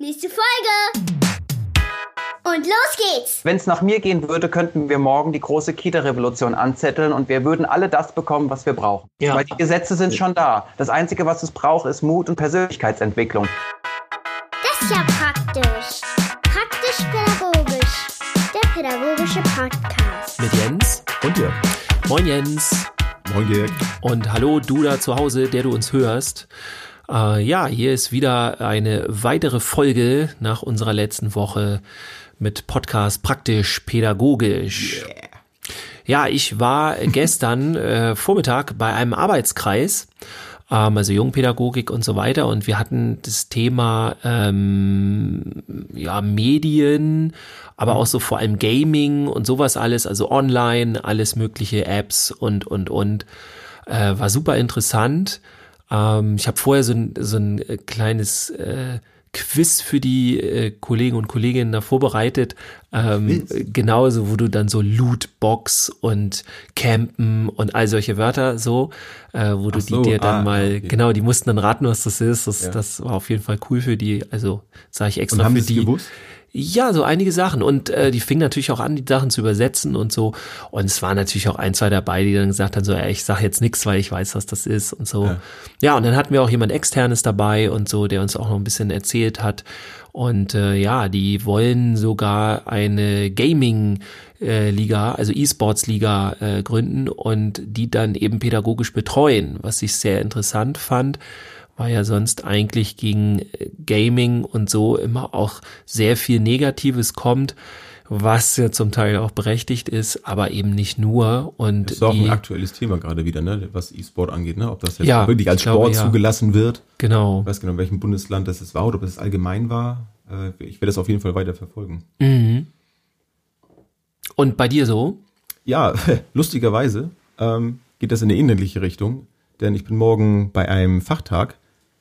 Nächste Folge! Und los geht's! Wenn es nach mir gehen würde, könnten wir morgen die große Kita-Revolution anzetteln und wir würden alle das bekommen, was wir brauchen. Ja. Weil die Gesetze sind schon da. Das Einzige, was es braucht, ist Mut und Persönlichkeitsentwicklung. Das ist ja praktisch. Praktisch-pädagogisch. Der pädagogische Podcast. Mit Jens. Und Jörg. Moin Jens. Moin Jörg. Und hallo du da zu Hause, der du uns hörst. Äh, ja, hier ist wieder eine weitere Folge nach unserer letzten Woche mit Podcast Praktisch Pädagogisch. Ja, ich war gestern äh, Vormittag bei einem Arbeitskreis, ähm, also Jungpädagogik und so weiter, und wir hatten das Thema ähm, ja Medien, aber auch so vor allem Gaming und sowas alles, also online, alles mögliche Apps und und und äh, war super interessant. Ähm, ich habe vorher so ein, so ein äh, kleines äh, Quiz für die äh, Kollegen und Kolleginnen da vorbereitet. Ähm, genauso, wo du dann so Lootbox und Campen und all solche Wörter so, äh, wo du so, die dir dann ah, mal, okay. genau, die mussten dann raten, was das ist. Das, Ja. das war auf jeden Fall cool für die. Also sage ich extra Und haben für die. gewusst? Ja, so einige Sachen. Und äh, die fingen natürlich auch an, die Sachen zu übersetzen und so. Und es waren natürlich auch ein, zwei dabei, die dann gesagt haben, so, ey, ich sag jetzt nichts, weil ich weiß, was das ist und so. Ja. Ja. und dann hatten wir auch jemand externes dabei und so, der uns auch noch ein bisschen erzählt hat. Und äh, ja, die wollen sogar eine Gaming-Liga, also E-Sports-Liga äh, gründen und die dann eben pädagogisch betreuen, was ich sehr interessant fand weil ja sonst eigentlich gegen äh, Gaming und so immer auch sehr viel Negatives kommt, was ja zum Teil auch berechtigt ist, aber eben nicht nur. Und Das ist auch die, ein aktuelles Thema gerade wieder, ne? was E-Sport angeht, ne? ob das jetzt Ja, wirklich als glaube, Sport ja. zugelassen wird. genau. Ich weiß genau, in welchem Bundesland das jetzt war oder ob es allgemein war. Äh, Ich werde das auf jeden Fall weiter verfolgen. Mhm. Und bei dir so? Ja, lustigerweise ähm, geht das in eine ähnliche Richtung, denn ich bin morgen bei einem Fachtag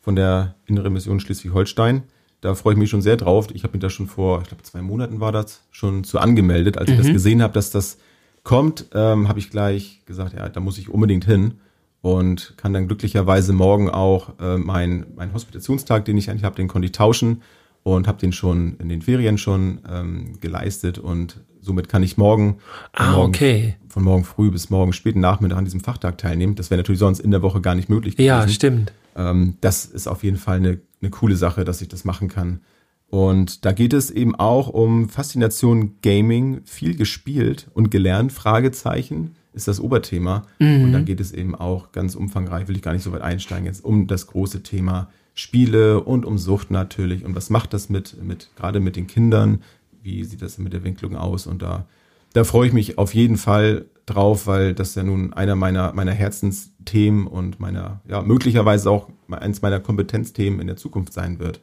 von der Innere Mission Schleswig-Holstein. Da freue ich mich schon sehr drauf. Ich habe mich da schon vor, ich glaube, zwei Monaten war das, schon zu angemeldet. Als ich das gesehen habe, dass das kommt, ähm, habe ich gleich gesagt, ja, da muss ich unbedingt hin und kann dann glücklicherweise morgen auch äh, mein, mein Hospitationstag, den ich eigentlich habe, den konnte ich tauschen und habe den schon in den Ferien schon ähm, geleistet und somit kann ich morgen, Ah, morgen okay. von morgen früh bis morgen späten Nachmittag an diesem Fachtag teilnehmen. Das wäre natürlich sonst in der Woche gar nicht möglich gewesen. Ja, stimmt. Ähm, das ist auf jeden Fall eine, eine coole Sache, dass ich das machen kann. Und da geht es eben auch um Faszination Gaming, viel gespielt und gelernt, Fragezeichen ist das Oberthema. Und dann geht es eben auch ganz umfangreich, will ich gar nicht so weit einsteigen, jetzt um das große Thema Spiele und um Sucht natürlich. Und was macht das mit, mit gerade mit den Kindern? Wie sieht das mit der Entwicklung aus? Und da, da freue ich mich auf jeden Fall drauf, weil das ja nun einer meiner, meiner Herzensthemen und meiner, ja, möglicherweise auch eins meiner Kompetenzthemen in der Zukunft sein wird.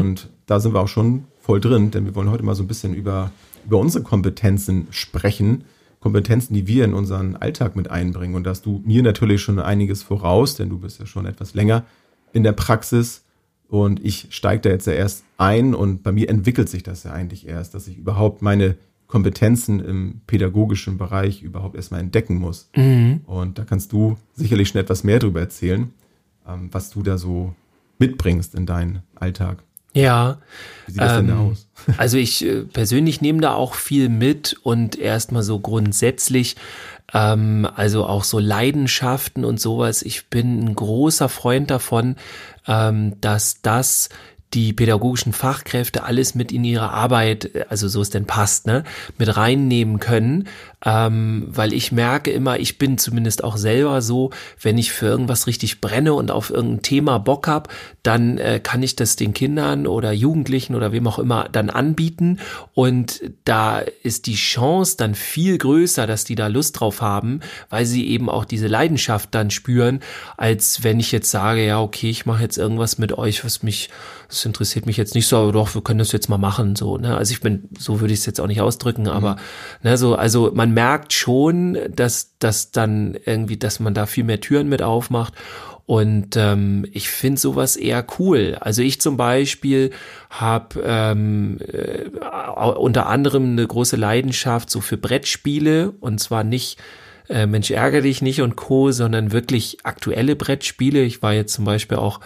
Und da sind wir auch schon voll drin, denn wir wollen heute mal so ein bisschen über, über unsere Kompetenzen sprechen. Kompetenzen, die wir in unseren Alltag mit einbringen. Und da hast du mir natürlich schon einiges voraus, denn du bist ja schon etwas länger in der Praxis. Und ich steige da jetzt ja erst ein und bei mir entwickelt sich das ja eigentlich erst, dass ich überhaupt meine Kompetenzen im pädagogischen Bereich überhaupt erstmal entdecken muss. Und da kannst du sicherlich schon etwas mehr darüber erzählen, ähm, was du da so mitbringst in deinen Alltag. Ja. Wie sieht das denn da Ähm, aus? Also ich äh, persönlich nehme da auch viel mit und erstmal so grundsätzlich, ähm, also auch so Leidenschaften und sowas. Ich bin ein großer Freund davon, ähm, dass das die pädagogischen Fachkräfte alles mit in ihre Arbeit, also so es denn passt, ne, mit reinnehmen können, ähm, weil ich merke immer, ich bin zumindest auch selber so, wenn ich für irgendwas richtig brenne und auf irgendein Thema Bock hab, dann äh, kann ich das den Kindern oder Jugendlichen oder wem auch immer dann anbieten. Und da ist die Chance dann viel größer, dass die da Lust drauf haben, weil sie eben auch diese Leidenschaft dann spüren, als wenn ich jetzt sage, ja, okay, ich mache jetzt irgendwas mit euch, was mich, das interessiert mich jetzt nicht so, aber doch, wir können das jetzt mal machen, so, ne, also ich bin, so würde ich es jetzt auch nicht ausdrücken, aber, ne, so, also man merkt schon, dass, dass dann irgendwie, dass man da viel mehr Türen mit aufmacht und ähm, ich finde sowas eher cool. Also ich zum Beispiel habe ähm, äh, unter anderem eine große Leidenschaft so für Brettspiele und zwar nicht äh, Mensch ärgere dich nicht und Co, sondern wirklich aktuelle Brettspiele. Ich war jetzt zum Beispiel auch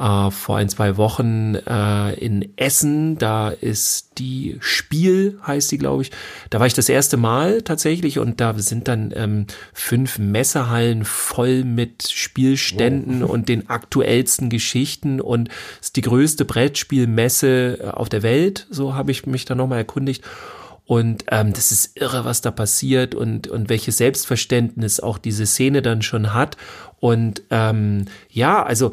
äh, vor ein, zwei Wochen äh, in Essen. Da ist die Spiel, heißt die, glaube ich. Da war ich das erste Mal tatsächlich und da sind dann ähm, fünf Messehallen voll mit Spielständen wow. und den aktuellsten Geschichten und es ist die größte Brettspielmesse äh, auf der Welt. So habe ich mich da nochmal erkundigt. Und ähm, das ist irre, was da passiert und, und welches Selbstverständnis auch diese Szene dann schon hat. Und ähm, ja, also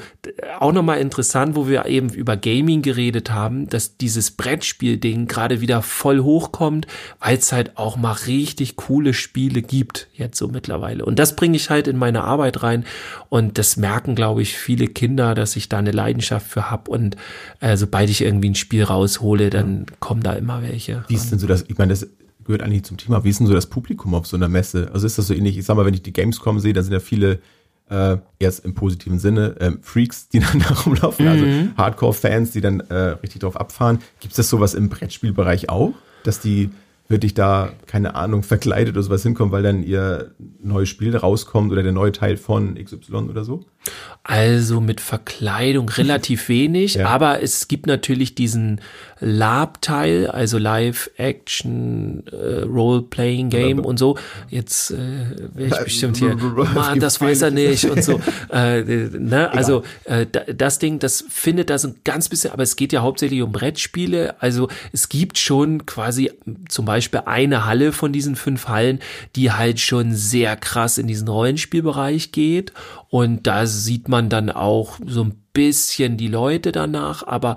auch nochmal interessant, wo wir eben über Gaming geredet haben, dass dieses Brettspiel-Ding gerade wieder voll hochkommt, weil es halt auch mal richtig coole Spiele gibt, jetzt so mittlerweile. Und das bringe ich halt in meine Arbeit rein. Und das merken, glaube ich, viele Kinder, dass ich da eine Leidenschaft für hab. Und äh, sobald ich irgendwie ein Spiel raushole, dann kommen da immer welche. Wie ist denn so das, ich meine, das gehört eigentlich zum Thema, wie ist denn so das Publikum auf so einer Messe? Also ist das so ähnlich, ich sag mal, wenn ich die Gamescom sehe, da sind ja viele äh, erst im positiven Sinne, äh, Freaks, die dann da rumlaufen, also mhm. also Hardcore-Fans, die dann äh, richtig drauf abfahren. Gibt es das sowas im Brettspielbereich auch, dass die wirklich da, keine Ahnung, verkleidet oder sowas hinkommen, weil dann ihr neues Spiel rauskommt oder der neue Teil von XY oder so? Also mit Verkleidung relativ wenig, ja. aber es gibt natürlich diesen Lab-Teil, also Live-Action, äh, Role-Playing-Game und so. Jetzt äh, wäre ich bestimmt hier, Mann, das weiß er nicht und so. Äh, ne? Also äh, das Ding, das findet da so ein ganz bisschen, aber es geht ja hauptsächlich um Brettspiele. Also es gibt schon quasi zum Beispiel eine Halle von diesen fünf Hallen, die halt schon sehr krass in diesen Rollenspielbereich geht. Und da sieht man dann auch so ein bisschen die Leute danach, aber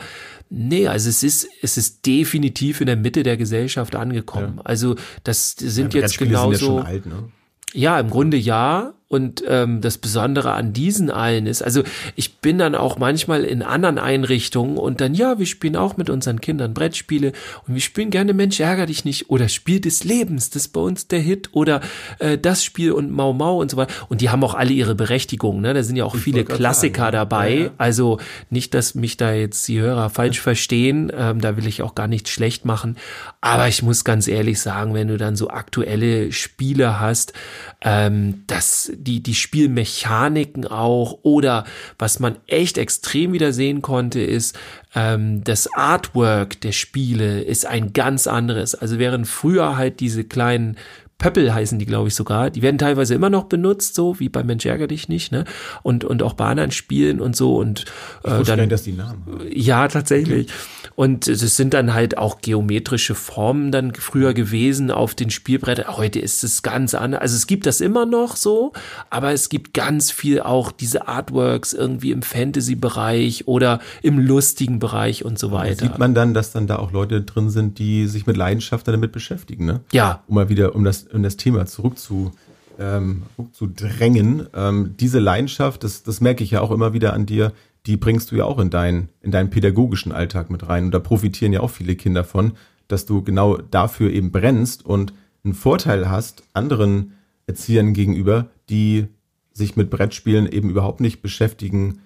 nee, also es ist, es ist definitiv in der Mitte der Gesellschaft angekommen. Ja. Also das sind ja, jetzt genauso. Sind ja, alt, ne? ja, im Grunde ja, und ähm, das Besondere an diesen allen ist, also ich bin dann auch manchmal in anderen Einrichtungen und dann, ja, wir spielen auch mit unseren Kindern Brettspiele und wir spielen gerne Mensch, ärger dich nicht oder Spiel des Lebens, das ist bei uns der Hit oder äh, das Spiel und Mau Mau und so weiter. Und die haben auch alle ihre Berechtigung, ne? Da sind ja auch ich viele Klassiker sagen. dabei. Ja, ja. Also nicht, dass mich da jetzt die Hörer falsch verstehen, ähm, da will ich auch gar nichts schlecht machen. Aber ich muss ganz ehrlich sagen, wenn du dann so aktuelle Spiele hast, ähm, das die, die Spielmechaniken auch oder was man echt extrem wieder sehen konnte, ist, ähm, das Artwork der Spiele ist ein ganz anderes. Also während früher halt diese kleinen Pöppel heißen die, glaube ich, sogar. Die werden teilweise immer noch benutzt, so wie bei Mensch ärger dich nicht, ne? Und, und auch bei anderen Spielen und so. Und äh, ich dann, dass die Namen haben. Ja, tatsächlich. Und es sind dann halt auch geometrische Formen dann früher gewesen auf den Spielbrettern. Heute ist es ganz anders. Also es gibt das immer noch so, aber es gibt ganz viel auch diese Artworks irgendwie im Fantasy-Bereich oder im lustigen Bereich und so weiter. Da sieht man dann, dass dann da auch Leute drin sind, die sich mit Leidenschaft damit beschäftigen, ne? Ja. Um mal wieder, um das in das Thema zurückzu, ähm, zurückzudrängen. Ähm, diese Leidenschaft, das, das merke ich ja auch immer wieder an dir, die bringst du ja auch in, dein, in deinen pädagogischen Alltag mit rein. Und da profitieren ja auch viele Kinder von, dass du genau dafür eben brennst und einen Vorteil hast anderen Erziehern gegenüber, die sich mit Brettspielen eben überhaupt nicht beschäftigen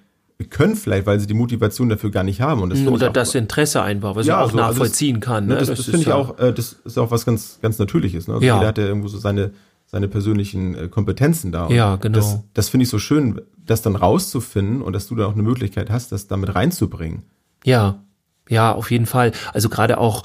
können vielleicht, weil sie die Motivation dafür gar nicht haben. Und das Oder das Interesse einfach, was ja, ich auch so, nachvollziehen also das, kann. Ne? Das, das, das finde ich ja auch, äh, das ist auch was ganz, ganz Natürliches. Ne? Also ja. Jeder hat ja irgendwo so seine, seine persönlichen äh, Kompetenzen da. Und ja, genau. Das, das finde ich so schön, das dann rauszufinden und dass du da auch eine Möglichkeit hast, das damit reinzubringen. Ja, ja, auf jeden Fall. Also gerade auch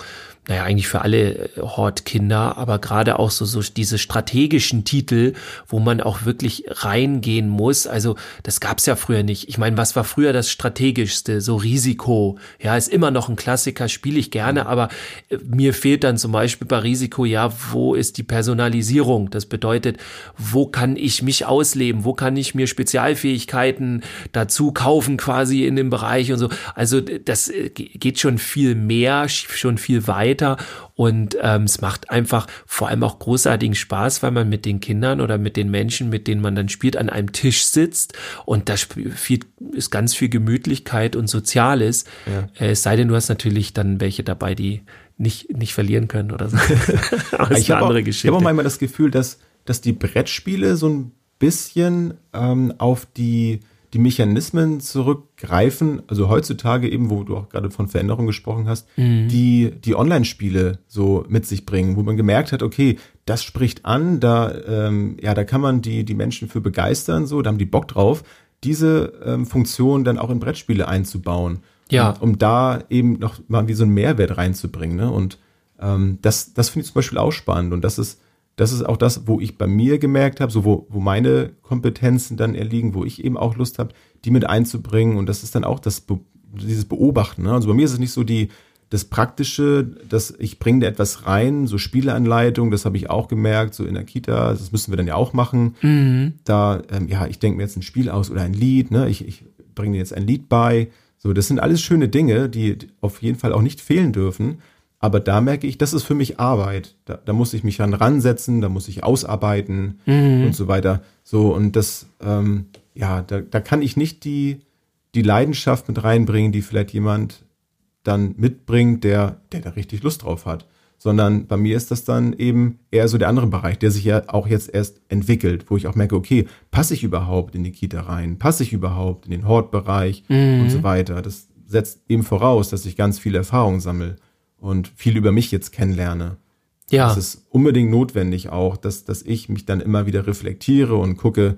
naja, eigentlich für alle äh, Hortkinder, aber gerade auch so, so diese strategischen Titel, wo man auch wirklich reingehen muss. Also das gab's ja früher nicht. Ich meine, was war früher das strategischste? So Risiko. Ja, ist immer noch ein Klassiker, spiele ich gerne, aber äh, mir fehlt dann zum Beispiel bei Risiko, ja, wo ist die Personalisierung? Das bedeutet, wo kann ich mich ausleben? Wo kann ich mir Spezialfähigkeiten dazu kaufen quasi in dem Bereich und so? Also das äh, geht schon viel mehr, schon viel weiter weiter. Und ähm, es macht einfach vor allem auch großartigen Spaß, weil man mit den Kindern oder mit den Menschen, mit denen man dann spielt, an einem Tisch sitzt und da ist ganz viel Gemütlichkeit und Soziales. Ja. Äh, es sei denn, du hast natürlich dann welche dabei, die nicht, nicht verlieren können oder so. Aber ich habe auch, ich hab auch manchmal das Gefühl, dass, dass die Brettspiele so ein bisschen ähm, auf die die Mechanismen zurückgreifen, also heutzutage eben, wo du auch gerade von Veränderungen gesprochen hast, mhm. die die Online-Spiele so mit sich bringen, wo man gemerkt hat, okay, das spricht an, da ähm, ja, da kann man die die Menschen für begeistern, so, da haben die Bock drauf. diese ähm, Funktion dann auch in Brettspiele einzubauen. Ja. Um, um da eben noch mal wie so einen Mehrwert reinzubringen. Ne? Und ähm, das, das finde ich zum Beispiel auch spannend. Und das ist, das ist auch das, wo ich bei mir gemerkt habe, so wo, wo meine Kompetenzen dann erliegen, wo ich eben auch Lust habe, die mit einzubringen. Und das ist dann auch das, dieses Beobachten. Ne? Also bei mir ist es nicht so die, das Praktische, dass ich bringe da etwas rein, so Spieleanleitung, das habe ich auch gemerkt, so in der Kita, das müssen wir dann ja auch machen. Mhm. Da, ähm, ja, ich denke mir jetzt ein Spiel aus oder ein Lied, ne? ich, ich bringe dir jetzt ein Lied bei. So, das sind alles schöne Dinge, die auf jeden Fall auch nicht fehlen dürfen. Aber da merke ich, das ist für mich Arbeit. Da, da muss ich mich dann ransetzen, da muss ich ausarbeiten Mhm. und so weiter. So, und das, ähm, ja, da, da kann ich nicht die, die Leidenschaft mit reinbringen, die vielleicht jemand dann mitbringt, der, der da richtig Lust drauf hat. Sondern bei mir ist das dann eben eher so der andere Bereich, der sich ja auch jetzt erst entwickelt, wo ich auch merke, okay, passe ich überhaupt in die Kita rein? Passe ich überhaupt in den Hortbereich und so weiter? Das setzt eben voraus, dass ich ganz viel Erfahrung sammle und viel über mich jetzt kennenlerne. Ja. Das ist unbedingt notwendig auch, dass, dass ich mich dann immer wieder reflektiere und gucke,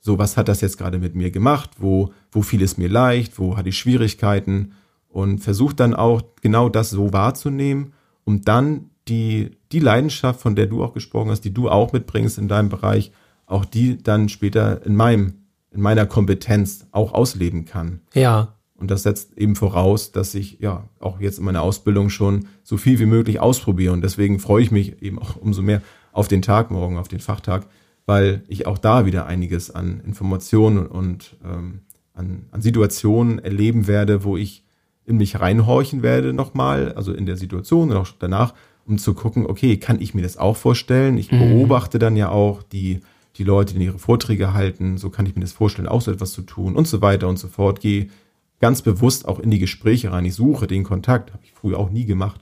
so was hat das jetzt gerade mit mir gemacht, wo, wo fiel es mir leicht, wo hatte ich Schwierigkeiten und versuche dann auch genau das so wahrzunehmen, um dann die, die Leidenschaft, von der du auch gesprochen hast, die du auch mitbringst in deinem Bereich, auch die dann später in meinem, in meiner Kompetenz auch ausleben kann. Ja. Und das setzt eben voraus, dass ich ja auch jetzt in meiner Ausbildung schon so viel wie möglich ausprobiere. Und deswegen freue ich mich eben auch umso mehr auf den Tag morgen, auf den Fachtag, weil ich auch da wieder einiges an Informationen und ähm, an, an Situationen erleben werde, wo ich in mich reinhorchen werde nochmal, also in der Situation und auch danach, um zu gucken, okay, kann ich mir das auch vorstellen? Ich beobachte dann ja auch die, die Leute, die ihre Vorträge halten, so kann ich mir das vorstellen, auch so etwas zu tun und so weiter und so fort. Gehe ganz bewusst auch in die Gespräche rein. Ich suche den Kontakt, habe ich früher auch nie gemacht.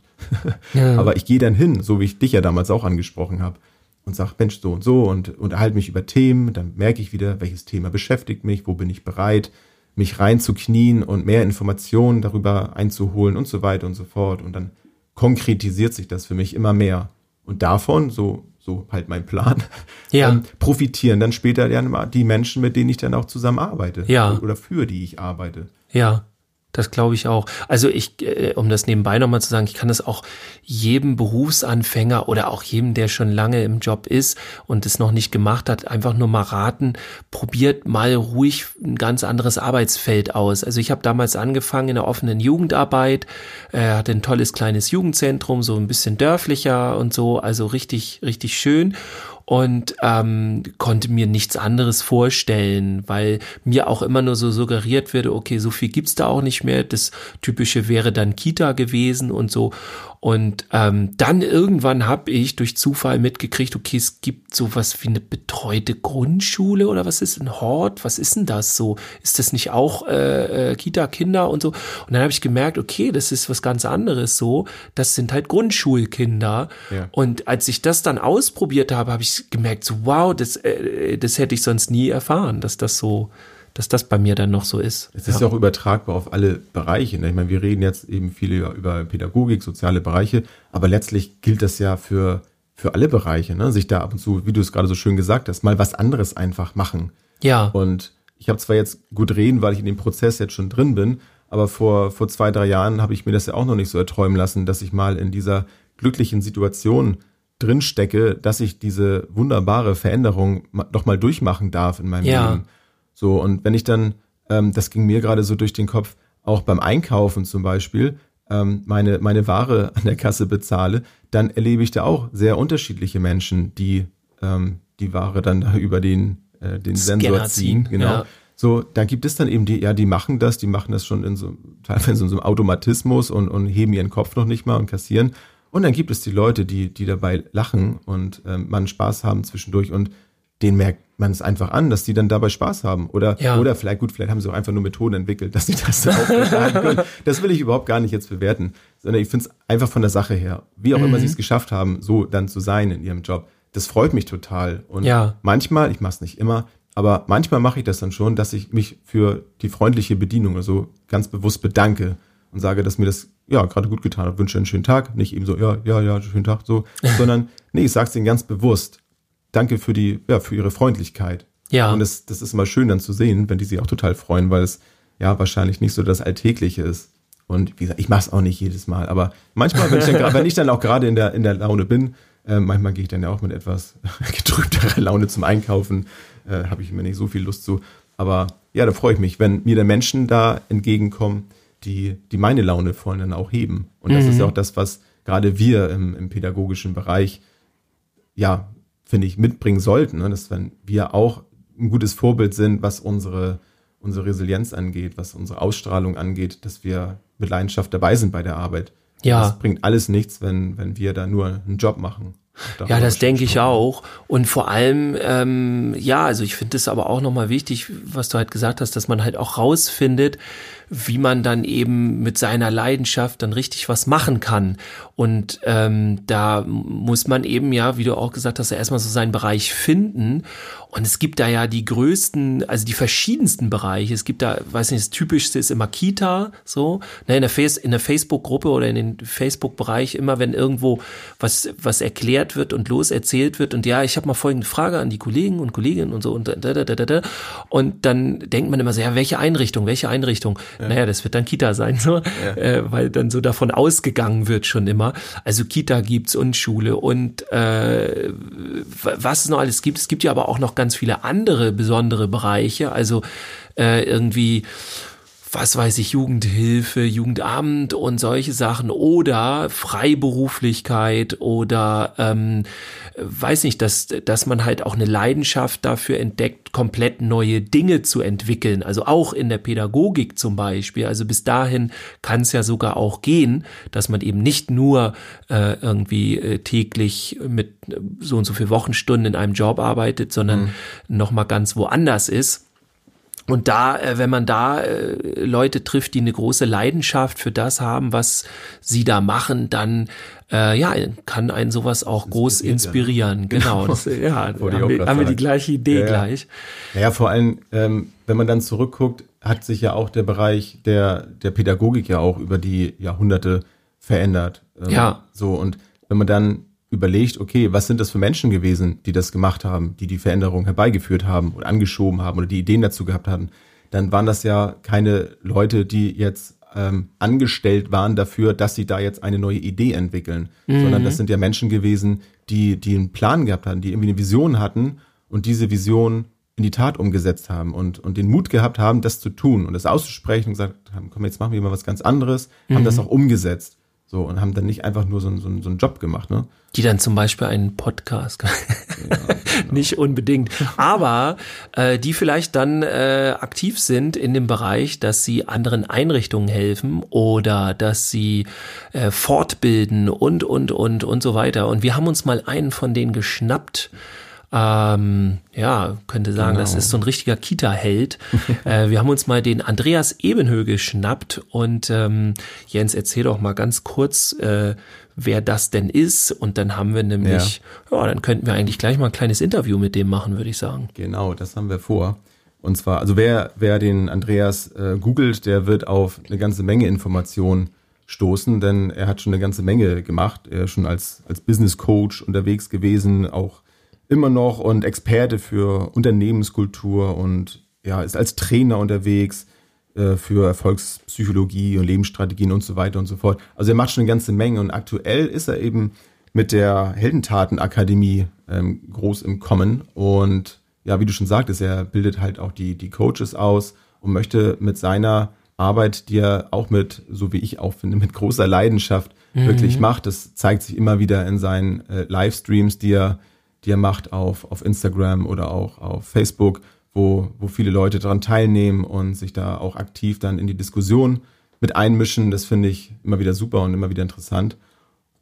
Ja. Aber ich gehe dann hin, so wie ich dich ja damals auch angesprochen habe und sage, Mensch, so und so und unterhalte mich über Themen, dann merke ich wieder, welches Thema beschäftigt mich, wo bin ich bereit, mich reinzuknien und mehr Informationen darüber einzuholen und so weiter und so fort. Und dann konkretisiert sich das für mich immer mehr. Und davon, so, so halt mein Plan, Ja. ähm, profitieren dann später ja die Menschen, mit denen ich dann auch zusammen arbeite. Ja. Oder für die ich arbeite. Ja, das glaube ich auch. Also ich, äh, um das nebenbei nochmal zu sagen, ich kann das auch jedem Berufsanfänger oder auch jedem, der schon lange im Job ist und es noch nicht gemacht hat, einfach nur mal raten, probiert mal ruhig ein ganz anderes Arbeitsfeld aus. Also ich habe damals angefangen in der offenen Jugendarbeit, äh, hatte ein tolles kleines Jugendzentrum, so ein bisschen dörflicher und so, also richtig, richtig schön und ähm, konnte mir nichts anderes vorstellen, weil mir auch immer nur so suggeriert wird, okay, so viel gibt's da auch nicht mehr. Das Typische wäre dann Kita gewesen und so. Und ähm, dann irgendwann habe ich durch Zufall mitgekriegt, okay, es gibt sowas wie eine betreute Grundschule oder was ist ein Hort? Was ist denn das so? Ist das nicht auch äh, äh, Kita-Kinder und so? Und dann habe ich gemerkt, okay, das ist was ganz anderes so. Das sind halt Grundschulkinder. Ja. Und als ich das dann ausprobiert habe, habe ich gemerkt, so wow, das, äh, das hätte ich sonst nie erfahren, dass das so, dass das bei mir dann noch so ist. Es ist ja auch übertragbar auf alle Bereiche. Ne? Ich meine, wir reden jetzt eben viele über, über Pädagogik, soziale Bereiche, aber letztlich gilt das ja für, für alle Bereiche, ne? sich da ab und zu, wie du es gerade so schön gesagt hast, mal was anderes einfach machen. Ja, Und ich habe zwar jetzt gut reden, weil ich in dem Prozess jetzt schon drin bin, aber vor, vor zwei, drei Jahren habe ich mir das ja auch noch nicht so erträumen lassen, dass ich mal in dieser glücklichen Situation drin stecke, dass ich diese wunderbare Veränderung ma- doch mal durchmachen darf in meinem Ja. Leben. So, und wenn ich dann, ähm, das ging mir gerade so durch den Kopf, auch beim Einkaufen zum Beispiel, ähm, meine, meine Ware an der Kasse bezahle, dann erlebe ich da auch sehr unterschiedliche Menschen, die ähm, die Ware dann da über den, äh, den Sensor ziehen, Genau. ja. So, da gibt es dann eben die, ja, die machen das, die machen das schon in so, teilweise in so einem Automatismus und, und heben ihren Kopf noch nicht mal und kassieren. Und dann gibt es die Leute, die, die dabei lachen und ähm, man Spaß haben zwischendurch und denen merkt man es einfach an, dass die dann dabei Spaß haben. Oder, Ja. oder vielleicht, gut, vielleicht haben sie auch einfach nur Methoden entwickelt, dass sie das dann aufrechterhalten können. Das will ich überhaupt gar nicht jetzt bewerten, sondern ich finde es einfach von der Sache her, wie auch immer sie es geschafft haben, so dann zu sein in ihrem Job. Das freut mich total. Und Ja. manchmal, ich mache es nicht immer, aber manchmal mache ich das dann schon, dass ich mich für die freundliche Bedienung also ganz bewusst bedanke und sage, dass mir das ja gerade gut getan hat, wünsche einen schönen Tag, nicht eben so ja ja ja schönen Tag so, sondern nee, ich sage es denen ganz bewusst. Danke für die ja für ihre Freundlichkeit Ja. Und das, das ist immer schön dann zu sehen, wenn die sich auch total freuen, weil es ja wahrscheinlich nicht so das Alltägliche ist. Und wie gesagt, ich mache es auch nicht jedes Mal, aber manchmal, wenn ich dann, wenn ich dann auch gerade in der, in der Laune bin, äh, manchmal gehe ich dann ja auch mit etwas getrübterer Laune zum Einkaufen, äh, habe ich mir nicht so viel Lust zu. Aber ja, da freue ich mich, wenn mir dann Menschen da entgegenkommen, die, die meine Laune vorhin dann auch heben. Und das Mhm. ist ja auch das, was gerade wir im, im pädagogischen Bereich, ja, finde ich, mitbringen sollten. Ne? Dass wenn wir auch ein gutes Vorbild sind, was unsere, unsere Resilienz angeht, was unsere Ausstrahlung angeht, dass wir mit Leidenschaft dabei sind bei der Arbeit. Ja. Das bringt alles nichts, wenn, wenn wir da nur einen Job machen. Ja, das denke ich auch. Und vor allem, ähm, ja, also ich finde es aber auch nochmal wichtig, was du halt gesagt hast, dass man halt auch rausfindet, wie man dann eben mit seiner Leidenschaft dann richtig was machen kann. Und ähm, da muss man eben ja, wie du auch gesagt hast, ja erstmal so seinen Bereich finden. Und es gibt da ja die größten, also die verschiedensten Bereiche. Es gibt da, weiß nicht, das Typischste ist immer Kita, so, ne, in der, Face, der Facebook-Gruppe oder in den Facebook-Bereich, immer wenn irgendwo was, was erklärt wird und loserzählt wird und ja, ich habe mal folgende Frage an die Kollegen und Kolleginnen und so und da, da, da, da, da. Und dann denkt man immer so, ja, welche Einrichtung, welche Einrichtung? Naja, das wird dann Kita sein, so, äh, weil dann so davon ausgegangen wird schon immer. Also Kita gibt's und Schule und äh, was es noch alles gibt. Es gibt ja aber auch noch ganz viele andere besondere Bereiche. Also äh, irgendwie was weiß ich, Jugendhilfe, Jugendamt und solche Sachen oder Freiberuflichkeit oder ähm, weiß nicht, dass, dass man halt auch eine Leidenschaft dafür entdeckt, komplett neue Dinge zu entwickeln. Also auch in der Pädagogik zum Beispiel. Also bis dahin kann es ja sogar auch gehen, dass man eben nicht nur äh, irgendwie äh, täglich mit so und so viel Wochenstunden in einem Job arbeitet, sondern mhm. noch mal ganz woanders ist. Und da, äh, wenn man da äh, Leute trifft, die eine große Leidenschaft für das haben, was sie da machen, dann äh, ja, kann einen sowas auch groß inspirieren. Ja. Genau, das, ja, haben wir, haben wir die gleiche Idee ja, gleich. Ja, ja vor allem, ähm, wenn man dann zurückguckt, hat sich ja auch der Bereich der, der Pädagogik ja auch über die Jahrhunderte verändert. Ähm, ja. So, und wenn man dann überlegt, okay, was sind das für Menschen gewesen, die das gemacht haben, die die Veränderung herbeigeführt haben oder angeschoben haben oder die Ideen dazu gehabt hatten, dann waren das ja keine Leute, die jetzt ähm, angestellt waren dafür, dass sie da jetzt eine neue Idee entwickeln, mhm. sondern das sind ja Menschen gewesen, die, die einen Plan gehabt hatten, die irgendwie eine Vision hatten und diese Vision in die Tat umgesetzt haben und, und den Mut gehabt haben, das zu tun und das auszusprechen und gesagt haben, komm, jetzt machen wir mal was ganz anderes, mhm. haben das auch umgesetzt. So, und haben dann nicht einfach nur so, so, so einen Job gemacht, ne? Die dann zum Beispiel einen Podcast. ja, genau. nicht unbedingt. Aber äh, die vielleicht dann äh, aktiv sind in dem Bereich, dass sie anderen Einrichtungen helfen oder dass sie äh, fortbilden und, und, und, und so weiter. Und wir haben uns mal einen von denen geschnappt. Ähm, ja, könnte sagen, genau. das ist so ein richtiger Kita-Held. äh, wir haben uns mal den Andreas Ebenhö geschnappt und ähm, Jens, erzähl doch mal ganz kurz, äh, wer das denn ist. Und dann haben wir nämlich, ja. ja, dann könnten wir eigentlich gleich mal ein kleines Interview mit dem machen, würde ich sagen. Genau, das haben wir vor. Und zwar, also wer, wer den Andreas äh, googelt, der wird auf eine ganze Menge Informationen stoßen, denn er hat schon eine ganze Menge gemacht. Er ist schon als, als Business Coach unterwegs gewesen, auch immer noch und Experte für Unternehmenskultur und ja, ist als Trainer unterwegs äh, für Erfolgspsychologie und Lebensstrategien und so weiter und so fort. Also er macht schon eine ganze Menge und aktuell ist er eben mit der Heldentatenakademie ähm, groß im Kommen und ja, wie du schon sagtest, er bildet halt auch die, die Coaches aus und möchte mit seiner Arbeit, die er auch mit, so wie ich auch finde, mit großer Leidenschaft mhm. wirklich macht. Das zeigt sich immer wieder in seinen äh, Livestreams, die er die er macht auf, auf Instagram oder auch auf Facebook, wo, wo viele Leute daran teilnehmen und sich da auch aktiv dann in die Diskussion mit einmischen. Das finde ich immer wieder super und immer wieder interessant.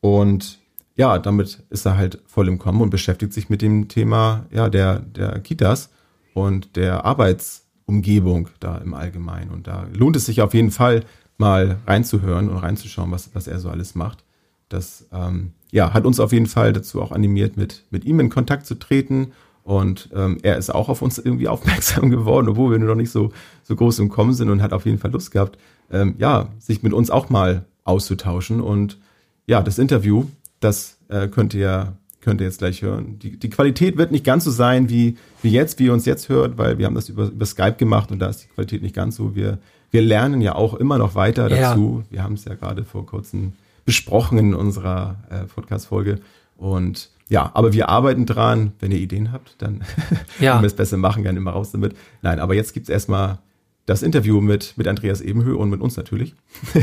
Und ja, damit ist er halt voll im Kommen und beschäftigt sich mit dem Thema ja, der, der Kitas und der Arbeitsumgebung da im Allgemeinen. Und da lohnt es sich auf jeden Fall mal reinzuhören und reinzuschauen, was, was er so alles macht. Das ähm, ja, hat uns auf jeden Fall dazu auch animiert, mit, mit ihm in Kontakt zu treten. Und ähm, er ist auch auf uns irgendwie aufmerksam geworden, obwohl wir nur noch nicht so, so groß im Kommen sind und hat auf jeden Fall Lust gehabt, ähm, ja, sich mit uns auch mal auszutauschen. Und ja, das Interview, das äh, könnt ihr könnt ihr jetzt gleich hören. Die, die Qualität wird nicht ganz so sein wie, wie jetzt, wie ihr uns jetzt hört, weil wir haben das über, über Skype gemacht und da ist die Qualität nicht ganz so. Wir, wir lernen ja auch immer noch weiter dazu. Ja. Wir haben es ja gerade vor kurzem besprochen in unserer äh, Podcast-Folge. Und ja, aber wir arbeiten dran. Wenn ihr Ideen habt, dann ja. wir es besser machen, gerne immer raus damit. Nein, aber jetzt gibt's erstmal das Interview mit, mit Andreas Ebenhö und mit uns natürlich.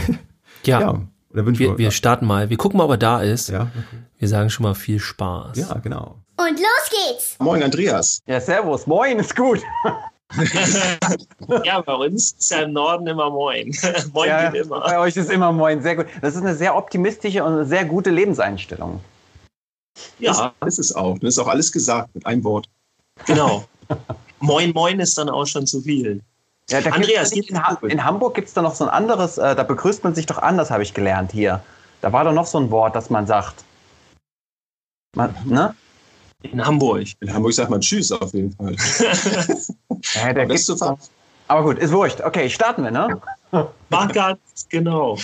ja. ja wir, wir starten mal. Wir gucken mal, ob er da ist. Ja, okay. Wir sagen schon mal viel Spaß. Ja, genau. Und los geht's. Moin, Andreas. Ja, servus. Moin, ist gut. ja, bei uns ist ja im Norden immer Moin. moin ja, geht immer. Bei euch ist immer Moin, sehr gut. Das ist eine sehr optimistische und sehr gute Lebenseinstellung. Ja, das ist es auch. Das ist auch alles gesagt mit einem Wort. Genau. Moin, Moin ist dann auch schon zu viel. Ja, Andreas, in, ha in, Hamburg gibt es da noch so ein anderes, äh, da begrüßt man sich doch anders, habe ich gelernt hier. Da war doch noch so ein Wort, das man sagt. Man, ne? In Hamburg. In Hamburg sagt man Tschüss auf jeden Fall. ja, der gibt's aber gut, ist wurscht. Okay, starten wir, ne? Margat, genau.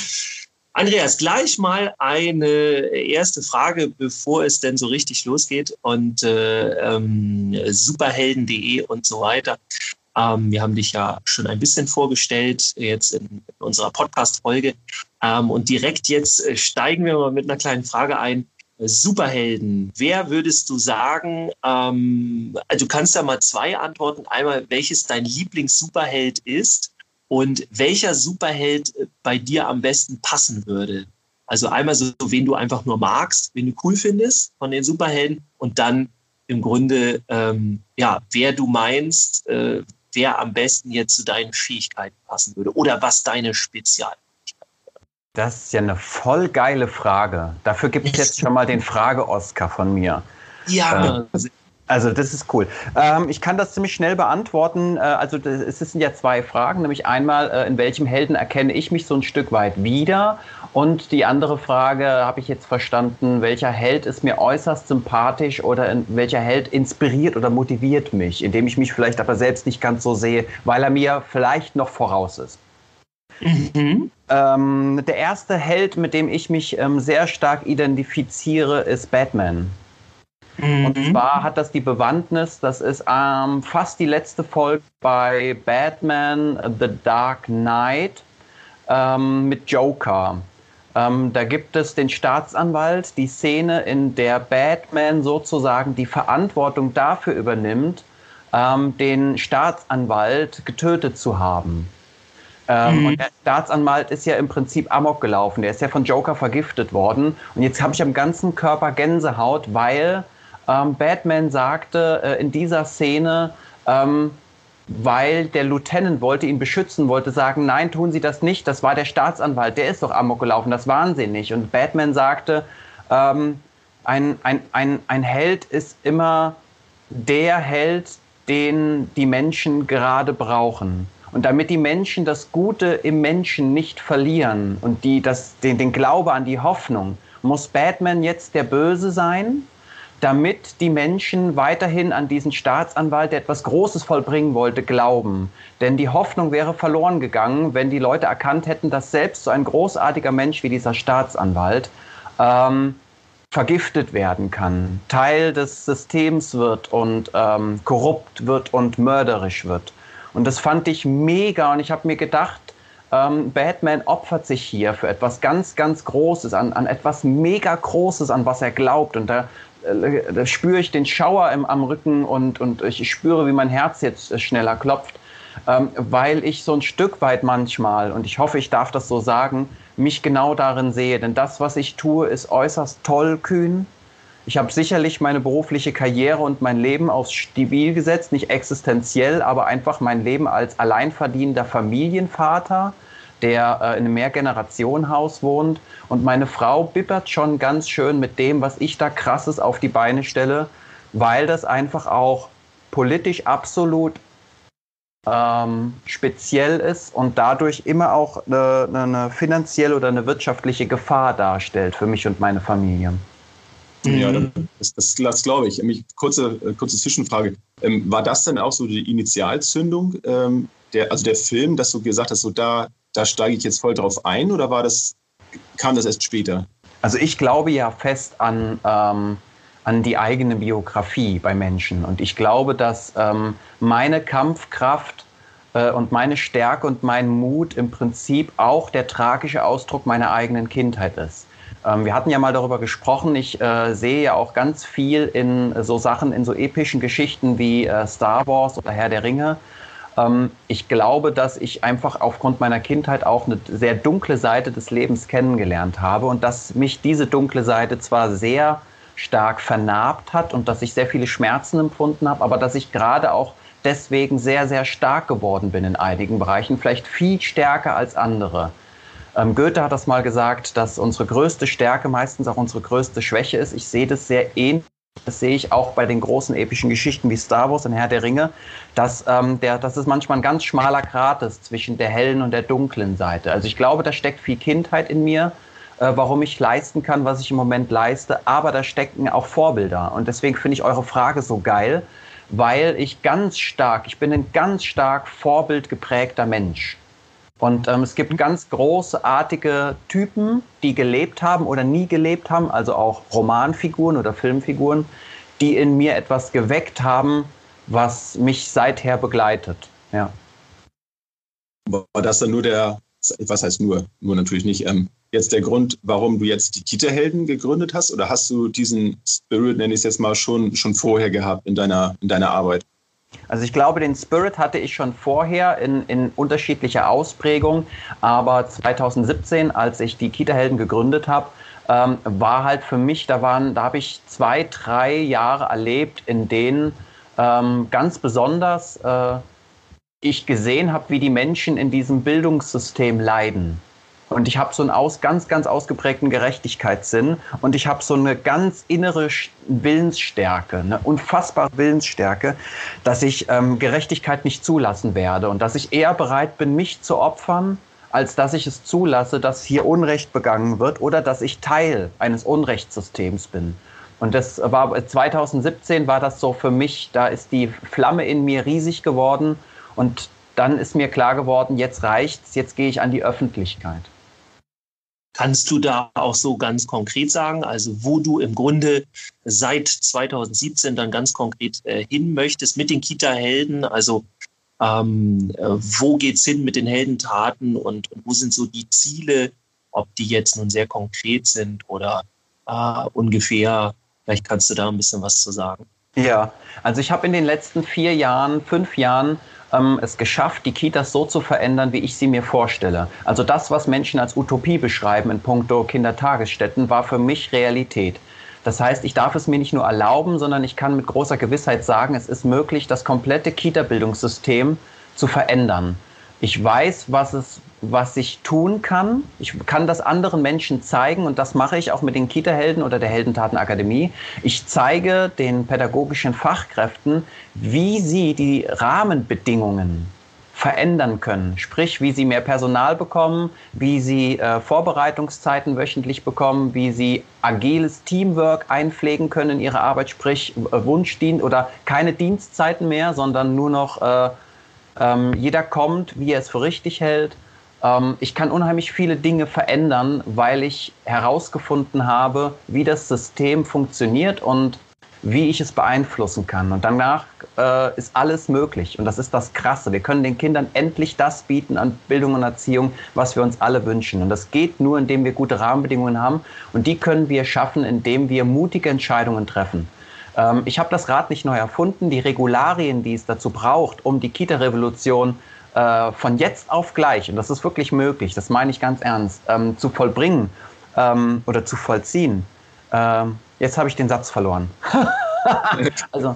Andreas, gleich mal eine erste Frage, bevor es denn so richtig losgeht und äh, ähm, superhelden.de und so weiter. Ähm, wir haben dich ja schon ein bisschen vorgestellt, jetzt in, in unserer Podcast-Folge. Ähm, und direkt jetzt äh, steigen wir mal mit einer kleinen Frage ein. Superhelden, wer würdest du sagen, ähm, also du kannst ja mal zwei antworten. Einmal, welches dein Lieblings-Superheld ist und welcher Superheld bei dir am besten passen würde. Also einmal so, wen du einfach nur magst, wen du cool findest von den Superhelden und dann im Grunde, ähm, ja, wer du meinst, äh, wer am besten jetzt zu deinen Fähigkeiten passen würde oder was deine wäre? Das ist ja eine voll geile Frage. Dafür gibt es jetzt schon mal den Frage-Oscar von mir. Ja, äh, also das ist cool. Ähm, ich kann das ziemlich schnell beantworten. Äh, also es sind ja zwei Fragen, nämlich einmal, äh, in welchem Helden erkenne ich mich so ein Stück weit wieder? Und die andere Frage habe ich jetzt verstanden, welcher Held ist mir äußerst sympathisch oder in, welcher Held inspiriert oder motiviert mich, indem ich mich vielleicht aber selbst nicht ganz so sehe, weil er mir vielleicht noch voraus ist. Mhm. Ähm, der erste Held, mit dem ich mich ähm, sehr stark identifiziere, ist Batman. Mhm. Und zwar hat das die Bewandtnis, das ist ähm, fast die letzte Folge bei Batman The Dark Knight ähm, mit Joker. Ähm, da gibt es den Staatsanwalt, die Szene, in der Batman sozusagen die Verantwortung dafür übernimmt, ähm, den Staatsanwalt getötet zu haben. Ähm, mhm. Und der Staatsanwalt ist ja im Prinzip amok gelaufen. Der ist ja von Joker vergiftet worden. Und jetzt habe ich am ganzen Körper Gänsehaut, weil ähm, Batman sagte äh, in dieser Szene, ähm, weil der Lieutenant wollte ihn beschützen, wollte sagen, nein, tun Sie das nicht, das war der Staatsanwalt, der ist doch amok gelaufen, das waren Sie nicht. Und Batman sagte, ähm, ein, ein, ein, ein Held ist immer der Held, den die Menschen gerade brauchen. Und damit die Menschen das Gute im Menschen nicht verlieren und die das, den, den Glaube an die Hoffnung, muss Batman jetzt der Böse sein damit die Menschen weiterhin an diesen Staatsanwalt, der etwas Großes vollbringen wollte, glauben. Denn die Hoffnung wäre verloren gegangen, wenn die Leute erkannt hätten, dass selbst so ein großartiger Mensch wie dieser Staatsanwalt ähm, vergiftet werden kann, Teil des Systems wird und ähm, korrupt wird und mörderisch wird. Und das fand ich mega und ich habe mir gedacht, ähm, Batman opfert sich hier für etwas ganz, ganz Großes, an, an etwas mega Großes, an was er glaubt. Und da äh, da spüre ich den Schauer im, am Rücken und, und ich spüre, wie mein Herz jetzt äh, schneller klopft, ähm, weil ich so ein Stück weit manchmal, und ich hoffe, ich darf das so sagen, mich genau darin sehe. Denn das, was ich tue, ist äußerst tollkühn. Ich habe sicherlich meine berufliche Karriere und mein Leben aufs Stibil gesetzt, nicht existenziell, aber einfach mein Leben als alleinverdienender Familienvater der äh, in einem Mehrgenerationenhaus wohnt. Und meine Frau bibbert schon ganz schön mit dem, was ich da krasses auf die Beine stelle, weil das einfach auch politisch absolut ähm, speziell ist und dadurch immer auch eine, eine finanzielle oder eine wirtschaftliche Gefahr darstellt für mich und meine Familie. Ja, das, das, das glaube ich. Kurze, äh, kurze Zwischenfrage. Ähm, war das dann auch so die Initialzündung, ähm, der, also der Film, dass du gesagt hast, so da, da steige ich jetzt voll drauf ein oder war das, kam das erst später? Also ich glaube ja fest an, ähm, an die eigene Biografie bei Menschen. Und ich glaube, dass ähm, meine Kampfkraft äh, und meine Stärke und mein Mut im Prinzip auch der tragische Ausdruck meiner eigenen Kindheit ist. Ähm, wir hatten ja mal darüber gesprochen. Ich äh, sehe ja auch ganz viel in so Sachen, in so epischen Geschichten wie äh, Star Wars oder Herr der Ringe. Ähm, ich glaube, dass ich einfach aufgrund meiner Kindheit auch eine sehr dunkle Seite des Lebens kennengelernt habe und dass mich diese dunkle Seite zwar sehr stark vernarbt hat und dass ich sehr viele Schmerzen empfunden habe, aber dass ich gerade auch deswegen sehr, sehr stark geworden bin in einigen Bereichen, vielleicht viel stärker als andere. Ähm, Goethe hat das mal gesagt, dass unsere größte Stärke meistens auch unsere größte Schwäche ist. Ich sehe das sehr ähnlich. Das sehe ich auch bei den großen epischen Geschichten wie Star Wars und Herr der Ringe, dass, ähm, der, dass es manchmal ein ganz schmaler Grat ist zwischen der hellen und der dunklen Seite. Also ich glaube, da steckt viel Kindheit in mir, äh, warum ich leisten kann, was ich im Moment leiste, aber da stecken auch Vorbilder. Und deswegen finde ich eure Frage so geil, weil ich ganz stark, ich bin ein ganz stark vorbildgeprägter Mensch. Und ähm, es gibt ganz großartige Typen, die gelebt haben oder nie gelebt haben, also auch Romanfiguren oder Filmfiguren, die in mir etwas geweckt haben, was mich seither begleitet. Ja. War das dann nur der, was heißt nur, nur natürlich nicht, ähm, jetzt der Grund, warum du jetzt die Kita-Helden gegründet hast? Oder hast du diesen Spirit, nenne ich es jetzt mal, schon, schon vorher gehabt in deiner, in deiner Arbeit? Also ich glaube, den Spirit hatte ich schon vorher in, in unterschiedlicher Ausprägung, aber 2017, als ich die Kita-Helden gegründet habe, ähm, war halt für mich, da waren, da habe ich zwei, drei Jahre erlebt, in denen ähm, ganz besonders äh, ich gesehen habe, wie die Menschen in diesem Bildungssystem leiden. Und ich habe so einen aus, ganz, ganz ausgeprägten Gerechtigkeitssinn und ich habe so eine ganz innere Willensstärke, eine unfassbare Willensstärke, dass ich ähm, Gerechtigkeit nicht zulassen werde und dass ich eher bereit bin, mich zu opfern, als dass ich es zulasse, dass hier Unrecht begangen wird oder dass ich Teil eines Unrechtssystems bin. Und das war 2017 war das so für mich, da ist die Flamme in mir riesig geworden und dann ist mir klar geworden, jetzt reicht's, jetzt gehe ich an die Öffentlichkeit. Kannst du da auch so ganz konkret sagen, also wo du im Grunde seit 2017 dann ganz konkret äh, hin möchtest mit den Kita-Helden? Also ähm, äh, wo geht's hin mit den Heldentaten und, und, wo sind so die Ziele, ob die jetzt nun sehr konkret sind oder äh, ungefähr? Vielleicht kannst du da ein bisschen was zu sagen. Ja, also ich habe in den letzten vier Jahren, fünf Jahren ähm, es geschafft, die Kitas so zu verändern, wie ich sie mir vorstelle. Also das, was Menschen als Utopie beschreiben in puncto Kindertagesstätten, war für mich Realität. Das heißt, ich darf es mir nicht nur erlauben, sondern ich kann mit großer Gewissheit sagen, es ist möglich, das komplette Kita-Bildungssystem zu verändern. Ich weiß, was es, was ich tun kann. Ich kann das anderen Menschen zeigen und das mache ich auch mit den Kita-Helden oder der Heldentatenakademie. Ich zeige den pädagogischen Fachkräften, wie sie die Rahmenbedingungen verändern können. Sprich, wie sie mehr Personal bekommen, wie sie äh, Vorbereitungszeiten wöchentlich bekommen, wie sie agiles Teamwork einpflegen können in ihre Arbeit, sprich äh, Wunschdienst oder keine Dienstzeiten mehr, sondern nur noch äh, ähm, jeder kommt, wie er es für richtig hält. Ähm, ich kann unheimlich viele Dinge verändern, weil ich herausgefunden habe, wie das System funktioniert und wie ich es beeinflussen kann. Und danach äh, ist alles möglich. Und das ist das Krasse. Wir können den Kindern endlich das bieten an Bildung und Erziehung, was wir uns alle wünschen. Und das geht nur, indem wir gute Rahmenbedingungen haben. Und die können wir schaffen, indem wir mutige Entscheidungen treffen. Ähm, ich habe das Rad nicht neu erfunden. Die Regularien, die es dazu braucht, um die Kita-Revolution äh, von jetzt auf gleich, und das ist wirklich möglich, das meine ich ganz ernst, ähm, zu vollbringen ähm, oder zu vollziehen. Ähm, jetzt habe ich den Satz verloren. also.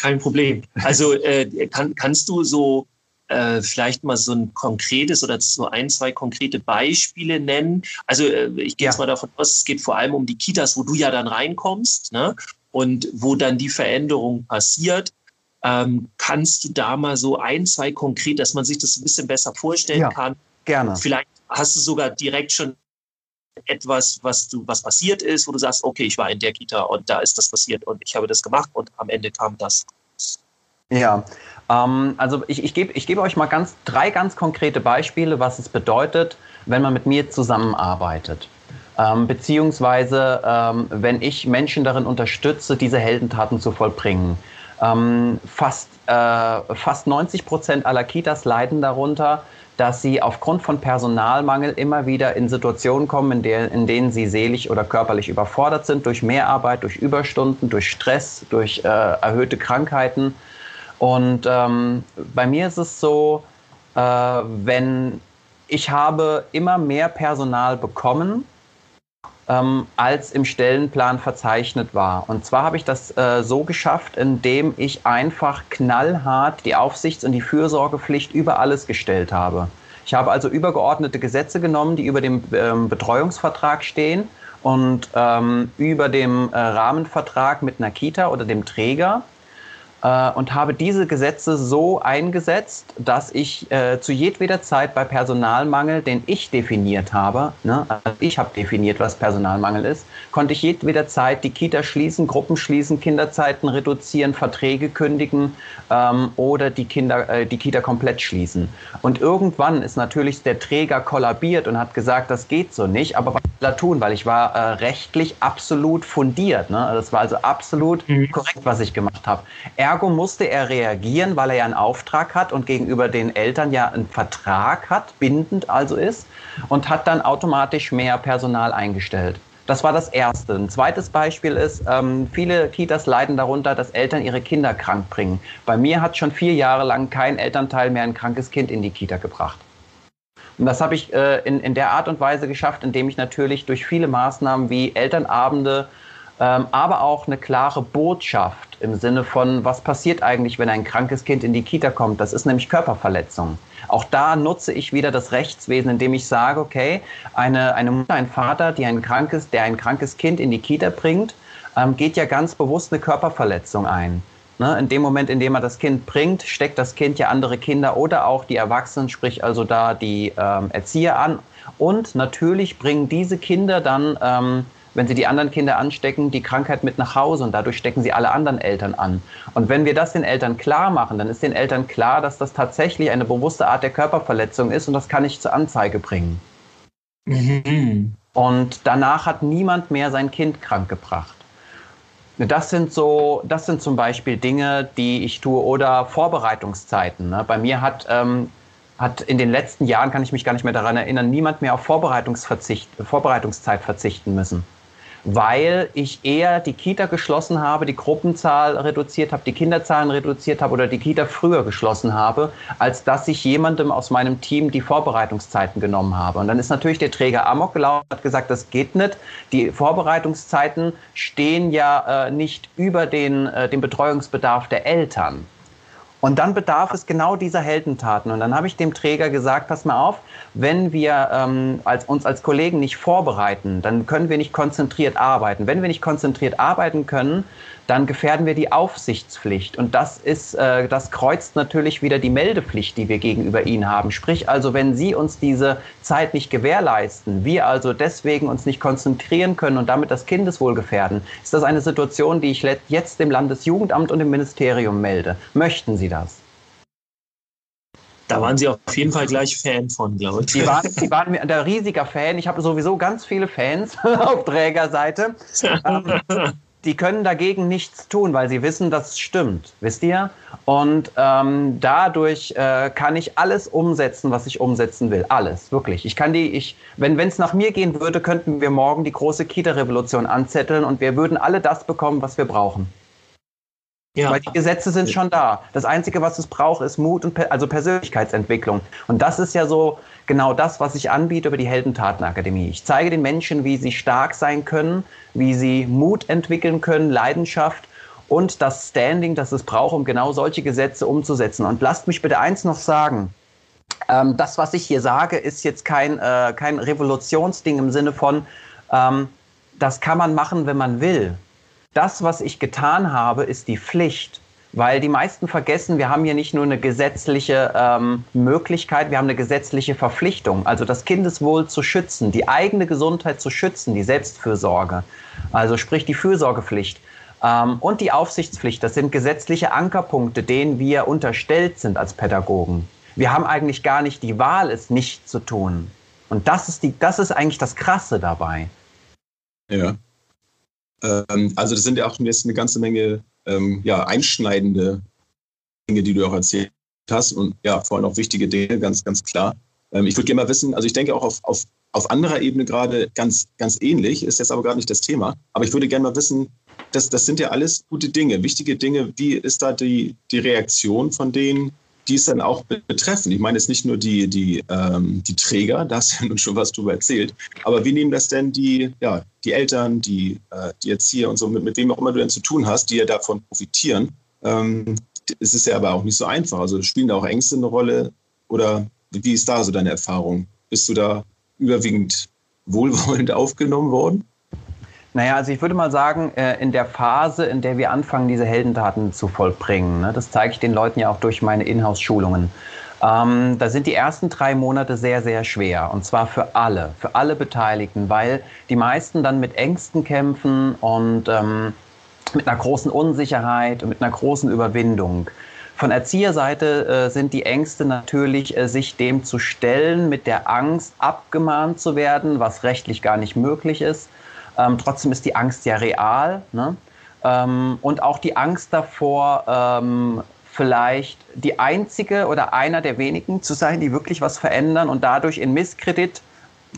Kein Problem. Also äh, kann, kannst du so äh, vielleicht mal so ein konkretes oder so ein, zwei konkrete Beispiele nennen? Also äh, ich gehe ja. jetzt mal davon aus, es geht vor allem um die Kitas, wo du ja dann reinkommst. Ne? Und wo dann die Veränderung passiert. Ähm, kannst du da mal so ein, zwei konkret, dass man sich das ein bisschen besser vorstellen ja, kann? Gerne. Vielleicht hast du sogar direkt schon etwas, was du, was passiert ist, wo du sagst, okay, ich war in der Kita und da ist das passiert und ich habe das gemacht und am Ende kam das. Ja, ähm, also ich, ich gebe ich geb euch mal ganz, drei ganz konkrete Beispiele, was es bedeutet, wenn man mit mir zusammenarbeitet. Ähm, beziehungsweise, ähm, wenn ich Menschen darin unterstütze, diese Heldentaten zu vollbringen. Ähm, fast, äh, fast 90 Prozent aller Kitas leiden darunter, dass sie aufgrund von Personalmangel immer wieder in Situationen kommen, in, der, in denen sie seelisch oder körperlich überfordert sind, durch Mehrarbeit, durch Überstunden, durch Stress, durch äh, erhöhte Krankheiten. Und ähm, bei mir ist es so, äh, wenn ich habe immer mehr Personal bekommen, ähm, als im Stellenplan verzeichnet war. Und zwar habe ich das äh, so geschafft, indem ich einfach knallhart die Aufsichts- und die Fürsorgepflicht über alles gestellt habe. Ich habe also übergeordnete Gesetze genommen, die über dem ähm, Betreuungsvertrag stehen und ähm, über dem äh, Rahmenvertrag mit einer Kita oder dem Träger äh, und habe diese Gesetze so eingesetzt, dass ich äh, zu jedweder Zeit bei Personalmangel, den ich definiert habe, ne, also ich habe definiert, was Personalmangel ist, konnte ich jedweder Zeit die Kita schließen, Gruppen schließen, Kinderzeiten reduzieren, Verträge kündigen ähm, oder die, Kinder, äh, die Kita komplett schließen. Und irgendwann ist natürlich der Träger kollabiert und hat gesagt, das geht so nicht, aber was will er tun? Weil ich war äh, rechtlich absolut fundiert. Ne? Das war also absolut mhm. korrekt, was ich gemacht habe. Er Ergo musste er reagieren, weil er ja einen Auftrag hat und gegenüber den Eltern ja einen Vertrag hat, bindend also ist, und hat dann automatisch mehr Personal eingestellt. Das war das Erste. Ein zweites Beispiel ist, ähm, viele Kitas leiden darunter, dass Eltern ihre Kinder krank bringen. Bei mir hat schon vier Jahre lang kein Elternteil mehr ein krankes Kind in die Kita gebracht. Und das habe ich äh, in, in der Art und Weise geschafft, indem ich natürlich durch viele Maßnahmen wie Elternabende, aber auch eine klare Botschaft im Sinne von, was passiert eigentlich, wenn ein krankes Kind in die Kita kommt. Das ist nämlich Körperverletzung. Auch da nutze ich wieder das Rechtswesen, indem ich sage, okay, eine, eine Mutter, ein Vater, die ein krankes, der ein krankes Kind in die Kita bringt, ähm, geht ja ganz bewusst eine Körperverletzung ein. Ne? In dem Moment, in dem er das Kind bringt, steckt das Kind ja andere Kinder oder auch die Erwachsenen, sprich also da die ähm, Erzieher an. Und natürlich bringen diese Kinder dann ähm, wenn sie die anderen Kinder anstecken, die Krankheit mit nach Hause und dadurch stecken sie alle anderen Eltern an. Und wenn wir das den Eltern klar machen, dann ist den Eltern klar, dass das tatsächlich eine bewusste Art der Körperverletzung ist und das kann ich zur Anzeige bringen. Mhm. Und danach hat niemand mehr sein Kind krank gebracht. Das sind so, das sind zum Beispiel Dinge, die ich tue oder Vorbereitungszeiten. Ne? Bei mir hat ähm, hat in den letzten Jahren, kann ich mich gar nicht mehr daran erinnern, niemand mehr auf Vorbereitungsverzicht, Vorbereitungszeit verzichten müssen weil ich eher die Kita geschlossen habe, die Gruppenzahl reduziert habe, die Kinderzahlen reduziert habe oder die Kita früher geschlossen habe, als dass ich jemandem aus meinem Team die Vorbereitungszeiten genommen habe. Und dann ist natürlich der Träger Amok gelaufen, hat gesagt, das geht nicht. Die Vorbereitungszeiten stehen ja äh, nicht über den, äh, den Betreuungsbedarf der Eltern. Und dann bedarf es genau dieser Heldentaten. Und dann habe ich dem Träger gesagt, pass mal auf, wenn wir ähm, als, uns als Kollegen nicht vorbereiten, dann können wir nicht konzentriert arbeiten. Wenn wir nicht konzentriert arbeiten können, dann gefährden wir die Aufsichtspflicht. Und das ist, äh, das kreuzt natürlich wieder die Meldepflicht, die wir gegenüber Ihnen haben. Sprich also, wenn Sie uns diese Zeit nicht gewährleisten, wir also deswegen uns nicht konzentrieren können und damit das Kindeswohl gefährden, ist das eine Situation, die ich jetzt dem Landesjugendamt und dem Ministerium melde. Möchten Sie das? Da waren Sie auf jeden Fall gleich Fan von, glaube ich. Sie waren, Sie waren ein riesiger Fan. Ich habe sowieso ganz viele Fans auf Trägerseite. die können dagegen nichts tun, weil sie wissen, dass es stimmt, wisst ihr? Und ähm, dadurch äh, kann ich alles umsetzen, was ich umsetzen will. Alles, wirklich. Ich kann die, ich, wenn es nach mir gehen würde, könnten wir morgen die große Kita-Revolution anzetteln und wir würden alle das bekommen, was wir brauchen. Ja. Weil die Gesetze sind schon da. Das Einzige, was es braucht, ist Mut und also Persönlichkeitsentwicklung. Und das ist ja so genau das, was ich anbiete über die Heldentatenakademie. Ich zeige den Menschen, wie sie stark sein können, wie sie Mut entwickeln können, Leidenschaft und das Standing, das es braucht, um genau solche Gesetze umzusetzen. Und lasst mich bitte eins noch sagen. Ähm, das, was ich hier sage, ist jetzt kein, äh, kein Revolutionsding im Sinne von, ähm, das kann man machen, wenn man will das, was ich getan habe, ist die Pflicht. Weil die meisten vergessen, wir haben hier nicht nur eine gesetzliche ähm, Möglichkeit, wir haben eine gesetzliche Verpflichtung, also das Kindeswohl zu schützen, die eigene Gesundheit zu schützen, die Selbstfürsorge, also sprich die Fürsorgepflicht. Ähm, und die Aufsichtspflicht, das sind gesetzliche Ankerpunkte, denen wir unterstellt sind als Pädagogen. Wir haben eigentlich gar nicht die Wahl, es nicht zu tun. Und das ist, die, das ist eigentlich das Krasse dabei. Ja. Ähm, also das sind ja auch jetzt eine ganze Menge ähm, ja, einschneidende Dinge, die du auch erzählt hast und ja, vor allem auch wichtige Dinge, ganz, ganz klar. Ähm, ich würde gerne mal wissen, also ich denke auch auf, auf, auf anderer Ebene gerade ganz, ganz ähnlich, ist jetzt aber gerade nicht das Thema, aber ich würde gerne mal wissen, das, das sind ja alles gute Dinge, wichtige Dinge. Wie ist da die, die Reaktion von denen, die es dann auch betreffen. Ich meine jetzt nicht nur die, die, ähm, die Träger, da hast du ja nun schon was drüber erzählt, aber wie nehmen das denn die, ja, die Eltern, die, äh, die Erzieher und so, mit, mit wem auch immer du denn zu tun hast, die ja davon profitieren? Ähm, es ist ja aber auch nicht so einfach. Also spielen da auch Ängste eine Rolle oder wie ist da so deine Erfahrung? Bist du da überwiegend wohlwollend aufgenommen worden? Naja, also ich würde mal sagen, äh, in der Phase, in der wir anfangen, diese Heldentaten zu vollbringen, ne, das zeige ich den Leuten ja auch durch meine Inhouse-Schulungen. Ähm, da sind die ersten drei Monate sehr, sehr schwer. Und zwar für alle, für alle Beteiligten, weil die meisten dann mit Ängsten kämpfen und ähm, mit einer großen Unsicherheit und mit einer großen Überwindung. Von Erzieherseite äh, sind die Ängste natürlich, äh, sich dem zu stellen, mit der Angst abgemahnt zu werden, was rechtlich gar nicht möglich ist. Ähm, trotzdem ist die Angst ja real. Ne? Ähm, und auch die Angst davor, ähm, vielleicht die einzige oder einer der wenigen zu sein, die wirklich was verändern und dadurch in Misskredit